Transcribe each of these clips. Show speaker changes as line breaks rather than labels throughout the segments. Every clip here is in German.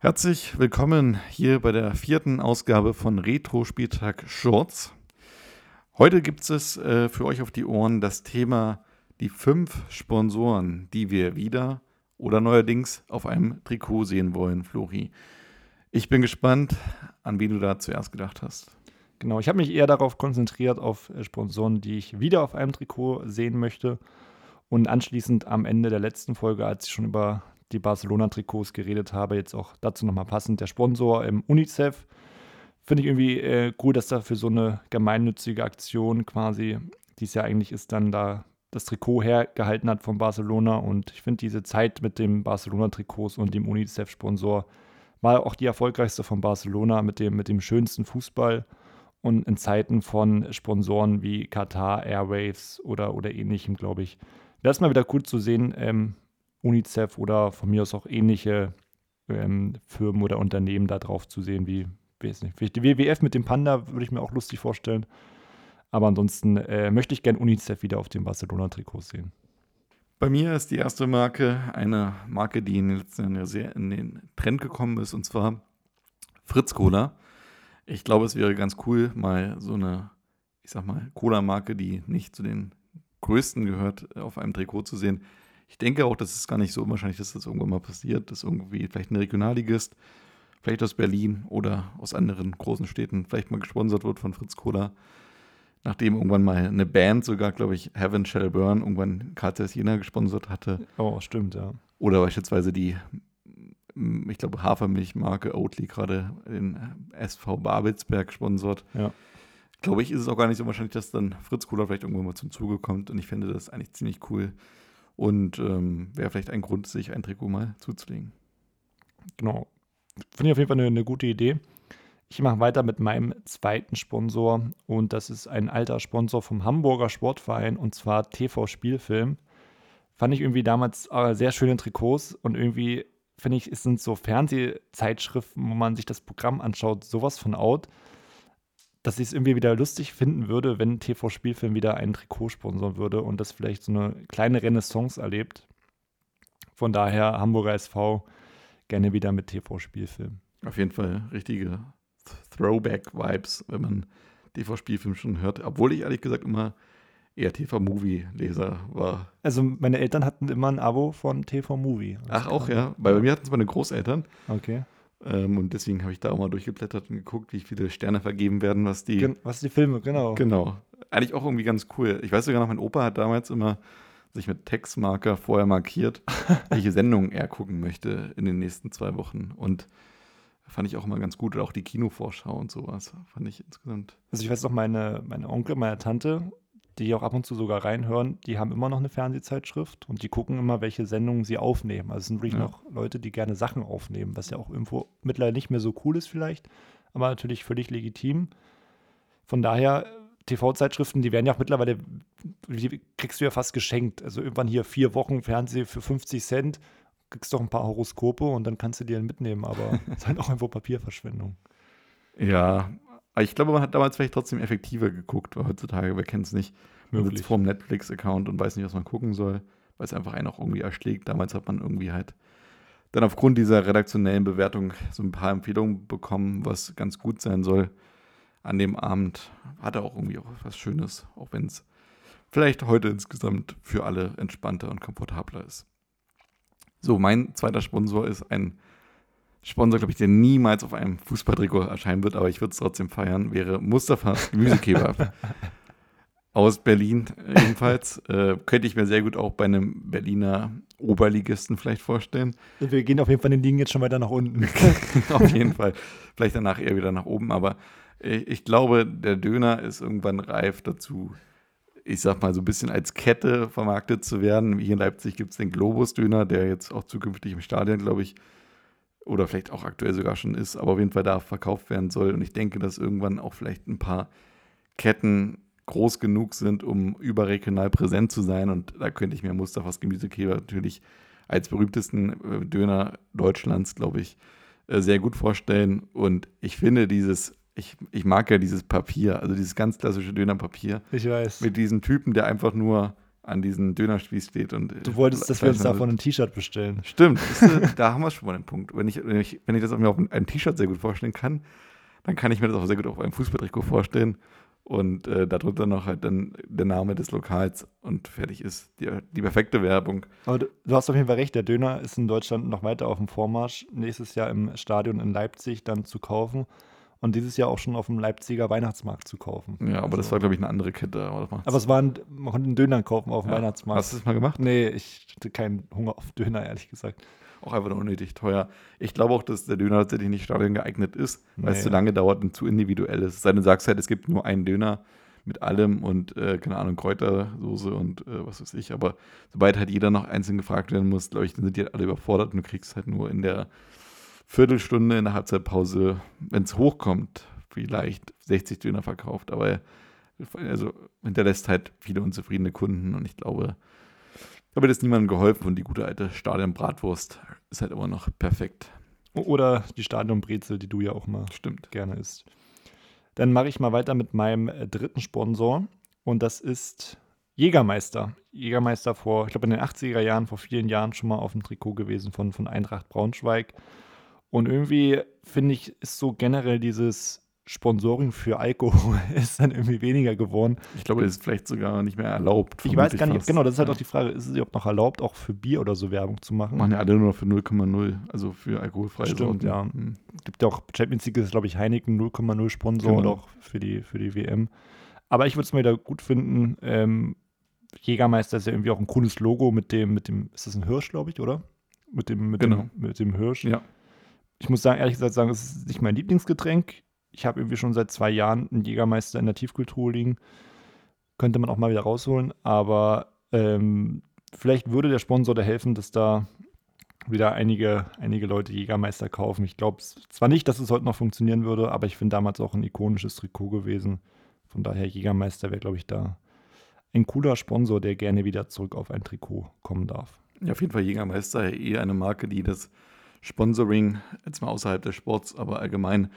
Herzlich willkommen hier bei der vierten Ausgabe von Retro Spieltag Shorts. Heute gibt es äh, für euch auf die Ohren das Thema die fünf Sponsoren, die wir wieder oder neuerdings auf einem Trikot sehen wollen, Flori. Ich bin gespannt, an wen du da zuerst gedacht hast.
Genau, ich habe mich eher darauf konzentriert, auf äh, Sponsoren, die ich wieder auf einem Trikot sehen möchte. Und anschließend am Ende der letzten Folge, als ich schon über die Barcelona-Trikots geredet habe, jetzt auch dazu nochmal passend, der Sponsor im UNICEF. Finde ich irgendwie äh, cool, dass da für so eine gemeinnützige Aktion quasi, die es ja eigentlich ist, dann da das Trikot hergehalten hat von Barcelona. Und ich finde diese Zeit mit dem Barcelona-Trikots und dem UNICEF-Sponsor war auch die erfolgreichste von Barcelona mit dem, mit dem schönsten Fußball. Und in Zeiten von Sponsoren wie Qatar Airwaves oder, oder ähnlichem, glaube ich, wäre es mal wieder cool zu sehen, ähm, UNICEF oder von mir aus auch ähnliche ähm, Firmen oder Unternehmen da drauf zu sehen, wie, weiß nicht, die WWF mit dem Panda würde ich mir auch lustig vorstellen. Aber ansonsten äh, möchte ich gerne UNICEF wieder auf dem Barcelona-Trikot sehen.
Bei mir ist die erste Marke eine Marke, die in den letzten Jahren sehr in den Trend gekommen ist, und zwar Fritz Cola. Ich glaube, es wäre ganz cool, mal so eine, ich sag mal, Cola-Marke, die nicht zu den größten gehört, auf einem Trikot zu sehen. Ich denke auch, das ist gar nicht so unwahrscheinlich, dass das irgendwann mal passiert, dass irgendwie vielleicht ein Regionalligist, vielleicht aus Berlin oder aus anderen großen Städten, vielleicht mal gesponsert wird von Fritz Cola nachdem irgendwann mal eine Band sogar, glaube ich, Heaven Shall Burn, irgendwann KTS Jena gesponsert hatte.
Oh, stimmt, ja.
Oder beispielsweise die, ich glaube, Hafermilchmarke Oatly gerade den SV Babelsberg sponsort.
Ja.
Glaube ich, ist es auch gar nicht so wahrscheinlich, dass dann Fritz Kohler vielleicht irgendwann mal zum Zuge kommt. Und ich finde das eigentlich ziemlich cool. Und ähm, wäre vielleicht ein Grund, sich ein Trikot mal zuzulegen.
Genau. Finde ich auf jeden Fall eine, eine gute Idee. Ich mache weiter mit meinem zweiten Sponsor und das ist ein alter Sponsor vom Hamburger Sportverein und zwar TV Spielfilm. Fand ich irgendwie damals äh, sehr schöne Trikots und irgendwie finde ich, es sind so Fernsehzeitschriften, wo man sich das Programm anschaut, sowas von out, dass ich es irgendwie wieder lustig finden würde, wenn TV Spielfilm wieder einen Trikot sponsern würde und das vielleicht so eine kleine Renaissance erlebt. Von daher Hamburger SV gerne wieder mit TV Spielfilm.
Auf jeden Fall richtige Throwback-Vibes, wenn man TV-Spielfilm schon hört. Obwohl ich ehrlich gesagt immer eher TV-Movie-Leser war.
Also meine Eltern hatten immer ein Abo von TV-Movie.
Ach, auch, ja. Bei, bei mir hatten es meine Großeltern.
Okay.
Ähm, und deswegen habe ich da auch mal durchgeblättert und geguckt, wie viele Sterne vergeben werden, was die. Gen
was die Filme, genau.
Genau. Eigentlich auch irgendwie ganz cool. Ich weiß sogar noch, mein Opa hat damals immer sich mit Textmarker vorher markiert, welche Sendungen er gucken möchte in den nächsten zwei Wochen. Und fand ich auch immer ganz gut. Oder auch die Kinovorschau und sowas. Fand ich insgesamt.
Also ich weiß noch, meine, meine Onkel, meine Tante, die auch ab und zu sogar reinhören, die haben immer noch eine Fernsehzeitschrift und die gucken immer, welche Sendungen sie aufnehmen. Also es sind wirklich ja. noch Leute, die gerne Sachen aufnehmen, was ja auch irgendwo mittlerweile nicht mehr so cool ist vielleicht, aber natürlich völlig legitim. Von daher, TV-Zeitschriften, die werden ja auch mittlerweile, die kriegst du ja fast geschenkt. Also irgendwann hier vier Wochen Fernseh für 50 Cent kriegst doch ein paar Horoskope und dann kannst du die dann mitnehmen, aber es ist halt auch einfach Papierverschwendung.
Ja, ich glaube, man hat damals vielleicht trotzdem effektiver geguckt, weil heutzutage, wer kennt es nicht, man sitzt vor dem Netflix-Account und weiß nicht, was man gucken soll, weil es einfach einen auch irgendwie erschlägt. Damals hat man irgendwie halt dann aufgrund dieser redaktionellen Bewertung so ein paar Empfehlungen bekommen, was ganz gut sein soll. An dem Abend hat er auch irgendwie auch was Schönes, auch wenn es vielleicht heute insgesamt für alle entspannter und komfortabler ist. So, mein zweiter Sponsor ist ein Sponsor, glaube ich, der niemals auf einem Fußballtrikot erscheinen wird, aber ich würde es trotzdem feiern, wäre Mustafa Gemüsekebab. Aus Berlin jedenfalls. äh, könnte ich mir sehr gut auch bei einem Berliner Oberligisten vielleicht vorstellen.
Wir gehen auf jeden Fall den Ligen jetzt schon weiter nach unten.
auf jeden Fall. Vielleicht danach eher wieder nach oben, aber ich, ich glaube, der Döner ist irgendwann reif dazu, ich sag mal, so ein bisschen als Kette vermarktet zu werden. Hier in Leipzig gibt es den Globus-Döner, der jetzt auch zukünftig im Stadion, glaube ich, oder vielleicht auch aktuell sogar schon ist, aber auf jeden Fall da verkauft werden soll. Und ich denke, dass irgendwann auch vielleicht ein paar Ketten groß genug sind, um überregional präsent zu sein. Und da könnte ich mir Mustafas Gemüsekäfer natürlich als berühmtesten äh, Döner Deutschlands, glaube ich, äh, sehr gut vorstellen. Und ich finde dieses ich, ich mag ja dieses Papier, also dieses ganz klassische Dönerpapier.
Ich weiß.
Mit diesem Typen, der einfach nur an diesen Dönerspieß steht. Und
du wolltest, dass wir uns davon ein T-Shirt bestellen.
Stimmt, da haben wir schon mal den Punkt. Wenn ich, wenn ich, wenn ich das mir auf einem T-Shirt sehr gut vorstellen kann, dann kann ich mir das auch sehr gut auf einem Fußballtrikot vorstellen. Und äh, darunter noch halt dann der Name des Lokals und fertig ist die, die perfekte Werbung.
Aber du, du, hast auf jeden Fall recht, der Döner ist in Deutschland noch weiter auf dem Vormarsch. Nächstes Jahr im Stadion in Leipzig dann zu kaufen und dieses Jahr auch schon auf dem Leipziger Weihnachtsmarkt zu kaufen.
Ja, aber also, das war, glaube ich, eine andere Kette.
Aber, aber es war ein, man konnte einen Döner kaufen auf dem ja. Weihnachtsmarkt.
Hast du das mal gemacht?
Nee, ich hatte keinen Hunger auf Döner, ehrlich gesagt.
Auch einfach nur unnötig teuer. Ich glaube auch, dass der Döner tatsächlich nicht stadion geeignet ist, weil nee. es zu lange dauert und zu individuell ist. Sei du sagst halt, es gibt nur einen Döner mit allem und, äh, keine Ahnung, Kräutersoße und äh, was weiß ich. Aber sobald halt jeder noch einzeln gefragt werden muss, glaube ich, dann sind die halt alle überfordert und du kriegst halt nur in der Viertelstunde in der Halbzeitpause, wenn es hochkommt, vielleicht 60 Döner verkauft, aber also hinterlässt halt viele unzufriedene Kunden und ich glaube, da wird es niemandem geholfen und die gute alte Stadionbratwurst ist halt immer noch perfekt.
Oder die Stadionbrezel, die du ja auch mal
Stimmt.
gerne isst. Dann mache ich mal weiter mit meinem äh, dritten Sponsor und das ist Jägermeister. Jägermeister vor, ich glaube in den 80er Jahren, vor vielen Jahren schon mal auf dem Trikot gewesen von, von Eintracht Braunschweig. Und irgendwie finde ich, ist so generell dieses Sponsoring für Alkohol ist dann irgendwie weniger geworden.
Ich glaube, das ist vielleicht sogar nicht mehr erlaubt.
Ich weiß gar nicht, fast. genau, das ist halt auch die Frage, ist es überhaupt noch erlaubt, auch für Bier oder so Werbung zu machen?
Machen ja alle nur noch für 0,0, also für alkoholfreie
Stimmt, Sorten. ja. Mhm. Gibt ja auch Champions League ist, glaube ich, Heineken 0,0 Sponsor genau. und auch für die, für die WM. Aber ich würde es mir da gut finden. Ähm, Jägermeister ist ja irgendwie auch ein cooles Logo mit dem, mit dem, ist das ein Hirsch, glaube ich, oder? Mit dem, mit genau. dem, mit dem Hirsch.
Ja.
Ich muss sagen, ehrlich gesagt sagen, es ist nicht mein Lieblingsgetränk ich habe irgendwie schon seit zwei Jahren einen Jägermeister in der Tiefkultur liegen. Könnte man auch mal wieder rausholen, aber ähm, vielleicht würde der Sponsor da helfen, dass da wieder einige, einige Leute Jägermeister kaufen. Ich glaube zwar nicht, dass es heute noch funktionieren würde, aber ich finde damals auch ein ikonisches Trikot gewesen. Von daher Jägermeister wäre, glaube ich, da ein cooler Sponsor, der gerne wieder zurück auf ein Trikot kommen darf.
Ja, auf jeden Fall Jägermeister, eher eine Marke, die das Sponsoring, jetzt mal außerhalb des Sports, aber allgemein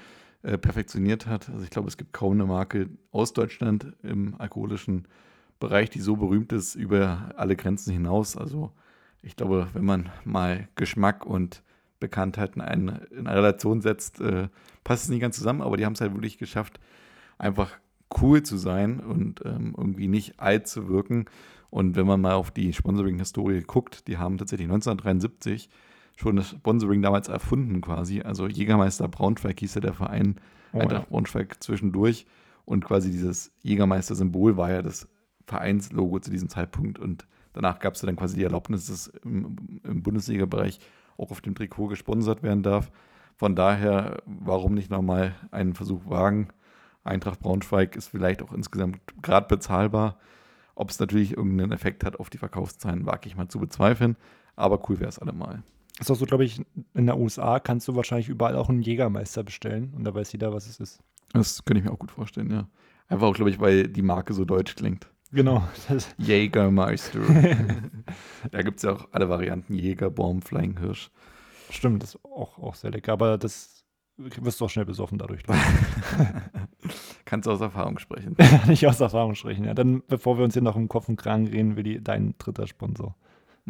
äh, perfektioniert hat. Also ich glaube, es gibt kaum eine Marke aus Deutschland im alkoholischen Bereich, die so berühmt ist über alle Grenzen hinaus. Also ich glaube, wenn man mal Geschmack und Bekanntheit in eine, in eine Relation setzt, äh, passt es nicht ganz zusammen, aber die haben es halt wirklich geschafft, einfach cool zu sein und ähm, irgendwie nicht alt zu wirken. Und wenn man mal auf die Sponsoring-Historie guckt, die haben tatsächlich 1973 schon das Sponsoring damals erfunden quasi. Also Jägermeister Braunschweig hieß ja der Verein, oh, Eintracht ja. Braunschweig zwischendurch. Und quasi dieses Jägermeister-Symbol war ja das Vereinslogo zu diesem Zeitpunkt. Und danach gab es dann quasi die Erlaubnis, dass im, im Bundesliga-Bereich auch auf dem Trikot gesponsert werden darf. Von daher, warum nicht nochmal einen Versuch wagen? Eintracht Braunschweig ist vielleicht auch insgesamt gerade bezahlbar. Ob es natürlich irgendeinen Effekt hat auf die Verkaufszahlen, wage ich mal zu bezweifeln. Aber cool wäre es allemal.
Das ist auch so, glaube ich, in der USA kannst du wahrscheinlich überall auch einen Jägermeister bestellen und da weiß jeder, was es ist.
Das könnte ich mir auch gut vorstellen, ja. Einfach auch, glaube ich, weil die Marke so deutsch klingt.
Genau.
Jägermeister. da gibt es ja auch alle Varianten: Jäger, Baum, Flying Hirsch.
Stimmt, das ist auch, auch sehr lecker, aber das wirst du auch schnell besoffen dadurch.
Kannst du aus Erfahrung sprechen?
Nicht aus Erfahrung sprechen, ja. Dann, bevor wir uns hier noch im Kopf und Kragen reden, will die, dein dritter Sponsor.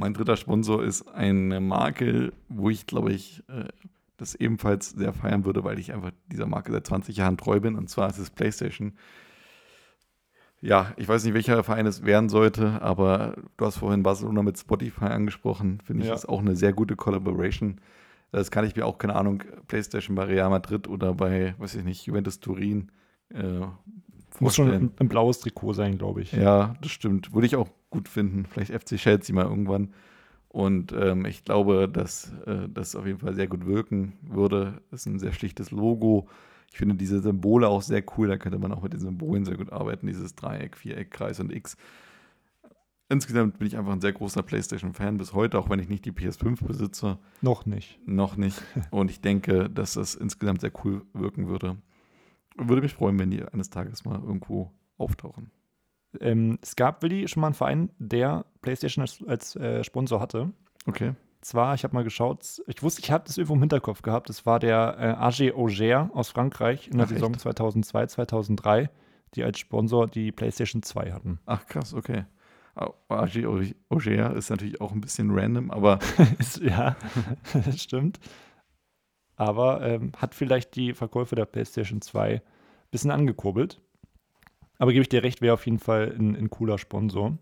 Mein dritter Sponsor ist eine Marke, wo ich glaube ich äh, das ebenfalls sehr feiern würde, weil ich einfach dieser Marke seit 20 Jahren treu bin. Und zwar ist es PlayStation. Ja, ich weiß nicht, welcher Verein es werden sollte, aber du hast vorhin Barcelona mit Spotify angesprochen. Finde ich, ja. ist auch eine sehr gute Collaboration. Das kann ich mir auch, keine Ahnung, PlayStation bei Real Madrid oder bei, weiß ich nicht, Juventus Turin äh,
muss schon ein, ein, blaues Trikot sein, glaube ich.
Ja, das stimmt. Würde ich auch gut finden. Vielleicht FC Chelsea mal irgendwann. Und ähm, ich glaube, dass äh, das auf jeden Fall sehr gut wirken würde. Das ist ein sehr schlichtes Logo. Ich finde diese Symbole auch sehr cool. Da könnte man auch mit den Symbolen sehr gut arbeiten. Dieses Dreieck, Viereck, Kreis und X. Insgesamt bin ich einfach ein sehr großer PlayStation-Fan bis heute, auch wenn ich nicht die PS5 besitze.
Noch nicht.
Noch nicht. Und ich denke, dass das insgesamt sehr cool wirken würde. Würde mich freuen, wenn die eines Tages mal irgendwo auftauchen.
Ähm, es gab, Willi, schon mal einen Verein, der PlayStation als, als äh, Sponsor hatte.
Okay.
Zwar, ich habe mal geschaut, ich wusste, ich habe das irgendwo im Hinterkopf gehabt, das war der äh, AG Auger aus Frankreich in der Ach, Saison echt? 2002, 2003, die als Sponsor die PlayStation 2 hatten.
Ach krass, okay. AG Auger ist natürlich auch ein bisschen random, aber.
ja, das stimmt. Aber ähm, hat vielleicht die Verkäufe der PlayStation 2 ein bisschen angekurbelt. Aber gebe ich dir recht, wäre auf jeden Fall ein, ein, cooler Sponsor.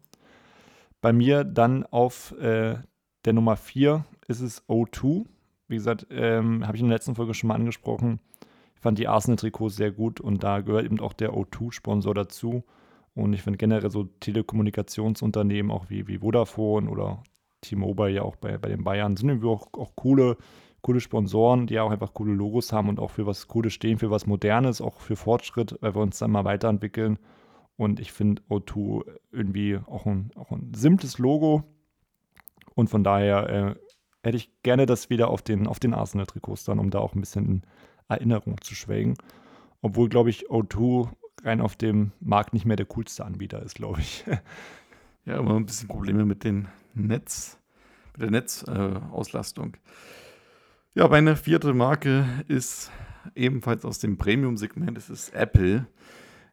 Bei mir dann auf äh, der Nummer 4 ist es O2. Wie gesagt, ähm, habe ich in der letzten Folge schon mal angesprochen. Ich fand die Arsenal-Trikots sehr gut und da gehört eben auch der O2-Sponsor dazu. Und ich finde generell so Telekommunikationsunternehmen auch wie, wie Vodafone oder T-Mobile ja auch bei, bei den Bayern sind irgendwie auch, auch coole, coole Sponsoren, die auch einfach coole Logos haben und auch für was Cooles stehen, für was Modernes, auch für Fortschritt, weil wir uns dann mal weiterentwickeln. Und ich finde O2 irgendwie auch ein, auch ein simples Logo. Und von daher äh, hätte ich gerne das wieder auf den, auf den Arsenal-Trikots dann, um da auch ein bisschen in Erinnerung zu schwelgen. Obwohl, glaube ich, O2 rein auf dem Markt nicht mehr der coolste Anbieter ist, glaube ich.
Ja, immer ein bisschen Probleme mit den Netz, mit der Netzauslastung. Äh, ja, meine vierte Marke ist ebenfalls aus dem Premium-Segment. Es ist Apple.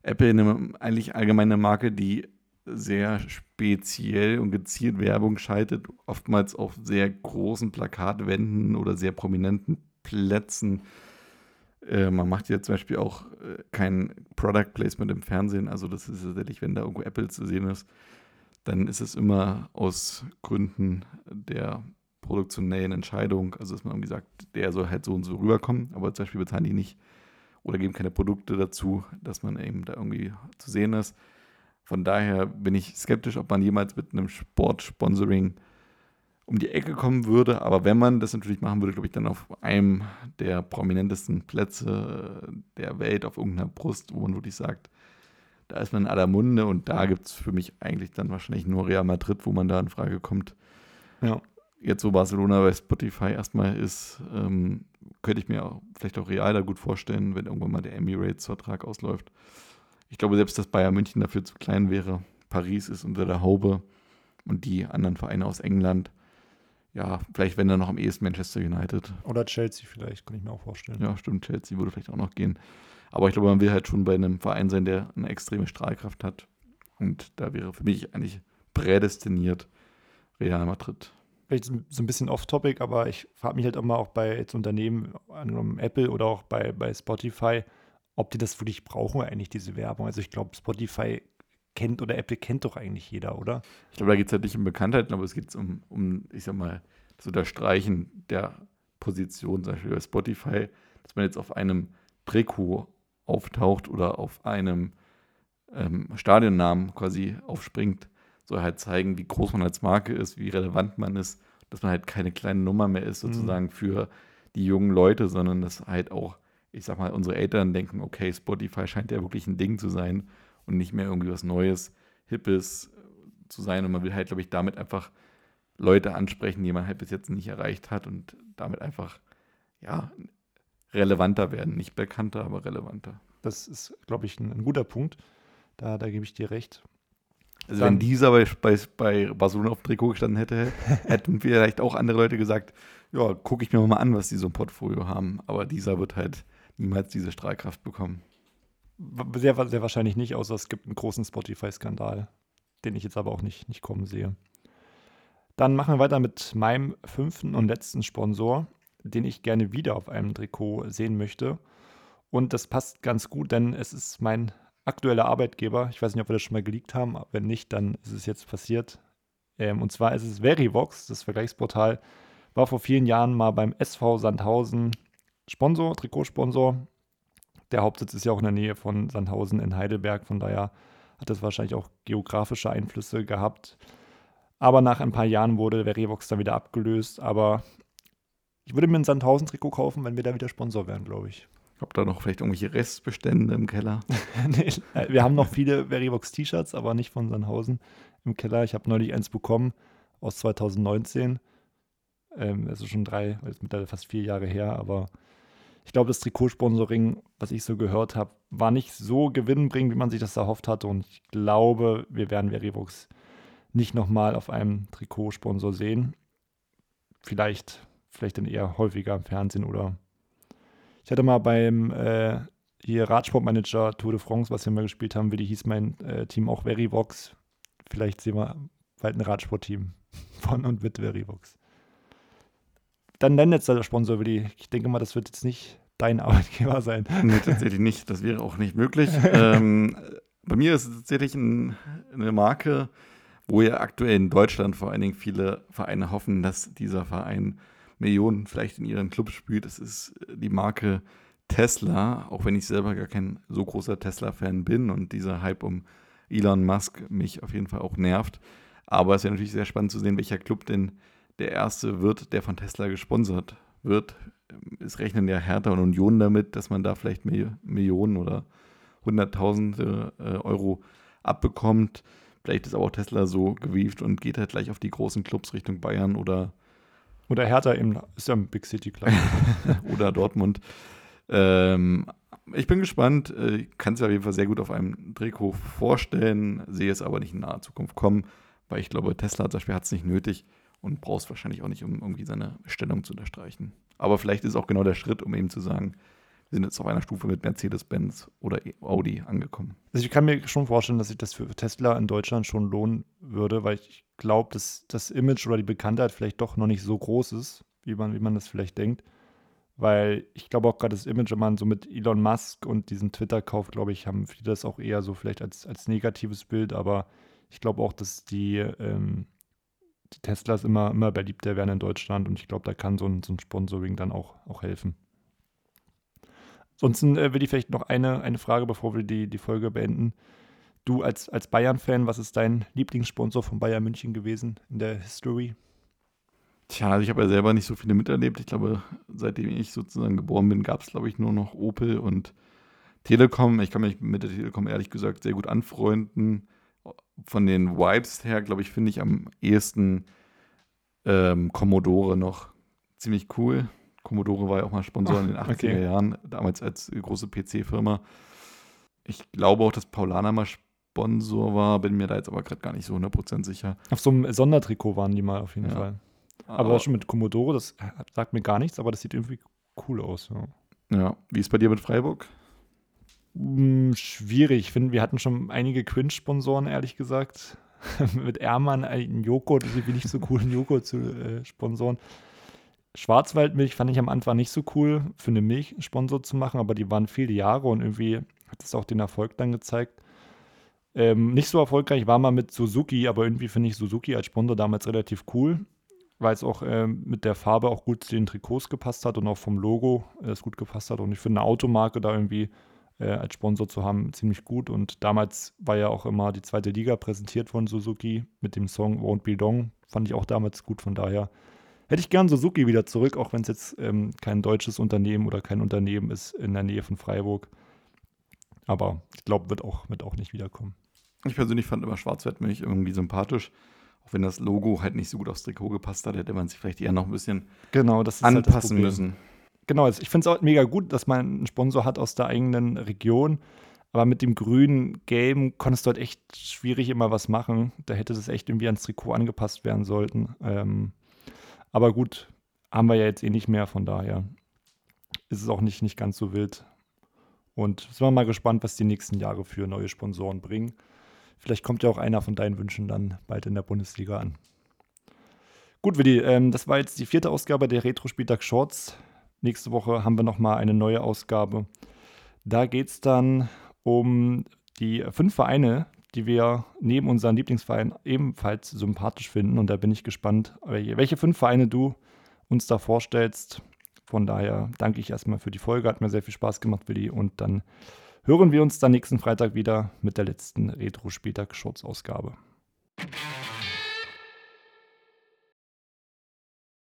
Apple eine eigentlich allgemeine Marke, die sehr speziell und gezielt Werbung schaltet, oftmals auf sehr großen Plakatwänden oder sehr prominenten Plätzen äh, man macht ja zum Beispiel auch äh, kein Product Placement im Fernsehen. Also das ist tatsächlich, wenn da irgendwo Apple zu sehen ist, dann ist es immer aus Gründen der produktionellen Entscheidung. Also dass man irgendwie sagt, der soll halt so und so rüberkommen, aber zum Beispiel bezahlen die nicht oder geben keine Produkte dazu, dass man eben da irgendwie zu sehen ist. Von daher bin ich skeptisch, ob man jemals mit einem Sportsponsoring um die Ecke kommen würde. Aber wenn man das natürlich machen würde, glaube ich, dann auf einem der prominentesten Plätze der Welt, auf irgendeiner Brust, wo man wirklich sagt, da ist man in aller Munde und da gibt es für mich eigentlich dann wahrscheinlich nur Real Madrid, wo man da in Frage kommt. Ja. Jetzt, wo Barcelona bei Spotify erstmal ist, ähm, könnte ich mir auch, vielleicht auch Real da gut vorstellen, wenn irgendwann mal der Emirates-Vertrag ausläuft. Ich glaube, selbst dass Bayern München dafür zu klein wäre. Paris ist unter der Haube und die anderen Vereine aus England ja, vielleicht wenn dann noch am ehesten Manchester United.
Oder Chelsea vielleicht, kann ich mir auch vorstellen.
Ja, stimmt, Chelsea würde vielleicht auch noch gehen. Aber ich glaube, man will halt schon bei einem Verein sein, der eine extreme Strahlkraft hat. Und da wäre für mich eigentlich prädestiniert Real Madrid.
Vielleicht so ein bisschen off-topic, aber ich frage mich halt immer auch bei jetzt Unternehmen, angenommen Apple oder auch bei, bei Spotify, ob die das wirklich brauchen, eigentlich diese Werbung. Also ich glaube, Spotify kennt oder Apple kennt doch eigentlich jeder, oder?
Ich glaube, da geht es halt nicht um Bekanntheit, aber es geht um, um, ich sag mal, das Unterstreichen der Position, zum Beispiel bei Spotify, dass man jetzt auf einem Trikot auftaucht oder auf einem ähm, Stadionnamen quasi aufspringt, soll halt zeigen, wie groß man als Marke ist, wie relevant man ist, dass man halt keine kleine Nummer mehr ist, sozusagen mhm. für die jungen Leute, sondern dass halt auch, ich sag mal, unsere Eltern denken, okay, Spotify scheint ja wirklich ein Ding zu sein und nicht mehr irgendwie was Neues, Hippes zu sein. Und man will halt, glaube ich, damit einfach Leute ansprechen, die man halt bis jetzt nicht erreicht hat und damit einfach, ja, relevanter werden. Nicht bekannter, aber relevanter.
Das ist, glaube ich, ein, ein, guter Punkt. Da, da gebe ich dir recht.
Also Dann, wenn dieser bei, bei, bei Barcelona auf dem Trikot gestanden hätte, hätten vielleicht auch andere Leute gesagt, ja, gucke ich mir mal an, was die so im Portfolio haben. Aber dieser wird halt niemals diese Strahlkraft bekommen.
Sehr, sehr wahrscheinlich nicht, außer es gibt einen großen Spotify-Skandal, den ich jetzt aber auch nicht, nicht kommen sehe. Dann machen wir weiter mit meinem fünften und letzten Sponsor, den ich gerne wieder auf einem Trikot sehen möchte. Und das passt ganz gut, denn es ist mein aktueller Arbeitgeber. Ich weiß nicht, ob wir das schon mal geleakt haben. Wenn nicht, dann ist es jetzt passiert. Ähm, und zwar ist es Verivox, das Vergleichsportal. War vor vielen Jahren mal beim SV Sandhausen Sponsor, Trikotsponsor. Der Hauptsitz ist ja auch in der Nähe von Sandhausen in Heidelberg, von daher hat es wahrscheinlich auch geografische Einflüsse gehabt. Aber nach ein paar Jahren wurde Verivox dann wieder abgelöst. Aber ich würde mir ein Sandhausen-Trikot kaufen, wenn wir da wieder Sponsor wären, glaube ich.
Habt ihr noch vielleicht irgendwelche Restbestände im Keller?
nee, äh, wir haben noch viele Verivox-T-Shirts, aber nicht von Sandhausen im Keller. Ich habe neulich eins bekommen aus 2019. Ähm, das ist schon drei, mittlerweile fast vier Jahre her, aber ich glaube, das Trikotsponsoring, was ich so gehört habe, war nicht so gewinnbringend, wie man sich das erhofft hatte. Und ich glaube, wir werden Verivox nicht nochmal auf einem Trikotsponsor sehen. Vielleicht, vielleicht dann eher häufiger im Fernsehen oder ich hatte mal beim äh, hier Radsportmanager Tour de France, was wir mal gespielt haben, wie die hieß mein äh, Team auch Verivox. vielleicht sehen wir bald ein Radsportteam von und mit Verivox. Dann dein letzter Sponsor, Willi. Ich denke mal, das wird jetzt nicht dein Arbeitgeber sein.
Nee, tatsächlich nicht. Das wäre auch nicht möglich. ähm, bei mir ist es tatsächlich ein, eine Marke, wo ja aktuell in Deutschland vor allen Dingen viele Vereine hoffen, dass dieser Verein Millionen vielleicht in ihren Club spielt. Das ist die Marke Tesla, auch wenn ich selber gar kein so großer Tesla-Fan bin und dieser Hype um Elon Musk mich auf jeden Fall auch nervt. Aber es ist ja natürlich sehr spannend zu sehen, welcher Club denn der erste wird, der von Tesla gesponsert wird. Es rechnen ja Hertha und Union damit, dass man da vielleicht Millionen oder Hunderttausende äh, Euro abbekommt. Vielleicht ist aber auch Tesla so gewieft und geht halt gleich auf die großen Clubs Richtung Bayern oder.
Oder Hertha eben, ist ja ein Big City Club.
oder Dortmund. Ähm, ich bin gespannt. Ich äh, kann es ja auf jeden Fall sehr gut auf einem Trikot vorstellen, sehe es aber nicht in naher Zukunft kommen, weil ich glaube, Tesla zum Beispiel hat es nicht nötig und braucht es wahrscheinlich auch nicht, um irgendwie seine Stellung zu unterstreichen. Aber vielleicht ist auch genau der Schritt, um eben zu sagen, sind jetzt auf einer Stufe mit Mercedes-Benz oder Audi angekommen.
Also ich kann mir schon vorstellen, dass sich das für Tesla in Deutschland schon lohnen würde, weil ich glaube, dass das Image oder die Bekanntheit vielleicht doch noch nicht so groß ist, wie man, wie man das vielleicht denkt. Weil ich glaube auch gerade das Image, wenn man so mit Elon Musk und diesem Twitter-Kauf, glaube ich, haben viele das auch eher so vielleicht als, als negatives Bild, aber ich glaube auch, dass die, ähm, die Teslas immer, immer beliebter werden in Deutschland und ich glaube, da kann so ein, so ein Sponsoring dann auch, auch helfen. Ansonsten äh, will ich vielleicht noch eine, eine Frage, bevor wir die, die Folge beenden. Du als, als Bayern-Fan, was ist dein Lieblingssponsor von Bayern München gewesen in der History?
Tja, also ich habe ja selber nicht so viele miterlebt. Ich glaube, seitdem ich sozusagen geboren bin, gab es, glaube ich, nur noch Opel und Telekom. Ich kann mich mit der Telekom ehrlich gesagt sehr gut anfreunden. Von den Vibes her, glaube ich, finde ich am ehesten ähm, Commodore noch ziemlich cool. Commodore war ja auch mal Sponsor Ach, in den 80er okay. Jahren, damals als große PC-Firma. Ich glaube auch, dass Paulana mal Sponsor war, bin mir da jetzt aber gerade gar nicht so 100% sicher.
Auf so einem Sondertrikot waren die mal auf jeden ja. Fall. Aber, aber schon mit Commodore, das sagt mir gar nichts, aber das sieht irgendwie cool aus.
Ja, ja. wie ist bei dir mit Freiburg?
Hm, schwierig. Ich finde, wir hatten schon einige Quinch-Sponsoren, ehrlich gesagt. mit Ermann einen Joghurt, das ist nicht so cool, einen Joghurt zu äh, sponsoren. Schwarzwaldmilch fand ich am Anfang nicht so cool, für eine Milch Sponsor zu machen, aber die waren viele Jahre und irgendwie hat es auch den Erfolg dann gezeigt. Ähm, nicht so erfolgreich war man mit Suzuki, aber irgendwie finde ich Suzuki als Sponsor damals relativ cool weil es auch äh, mit der Farbe auch gut zu den Trikots gepasst hat und auch vom Logo äh, es gut gepasst hat. Und ich finde eine Automarke da irgendwie äh, als Sponsor zu haben ziemlich gut. Und damals war ja auch immer die zweite Liga präsentiert von Suzuki mit dem Song Won't Be Long. Fand ich auch damals gut. Von daher hätte ich gern Suzuki wieder zurück, auch wenn es jetzt ähm, kein deutsches Unternehmen oder kein Unternehmen ist in der Nähe von Freiburg. Aber ich glaube, wird auch, wird auch nicht wiederkommen.
Ich persönlich fand immer Schwarzwaldmilch irgendwie sympathisch. Auch wenn das Logo halt nicht so gut aufs Trikot gepasst hat, hätte man sich vielleicht eher noch ein bisschen
genau, das
halt anpassen halt müssen.
Genau, also ich finde es auch mega gut, dass man einen Sponsor hat aus der eigenen Region. Aber mit dem grünen, gelben konntest du halt echt schwierig immer was machen. Da hätte das echt irgendwie ans Trikot angepasst werden sollten. Ähm, aber gut, haben wir ja jetzt eh nicht mehr, von daher ist es auch nicht, nicht ganz so wild. Und sind wir mal gespannt, was die nächsten Jahre für neue Sponsoren bringen. Vielleicht kommt ja auch einer von deinen Wünschen dann bald in der Bundesliga an. Gut, Willi, ähm, das war jetzt die vierte Ausgabe der Retro-Spieltag Shorts. Nächste Woche haben wir nochmal eine neue Ausgabe. Da geht es dann um die fünf Vereine, die wir neben unseren Lieblingsvereinen ebenfalls sympathisch finden. Und da bin ich gespannt, welche fünf Vereine du uns da vorstellst. Von daher danke ich erstmal für die Folge. Hat mir sehr viel Spaß gemacht, Willi. Und dann hören wir uns dann nächsten Freitag wieder mit der letzten Retro-Spieltag-Shorts-Ausgabe.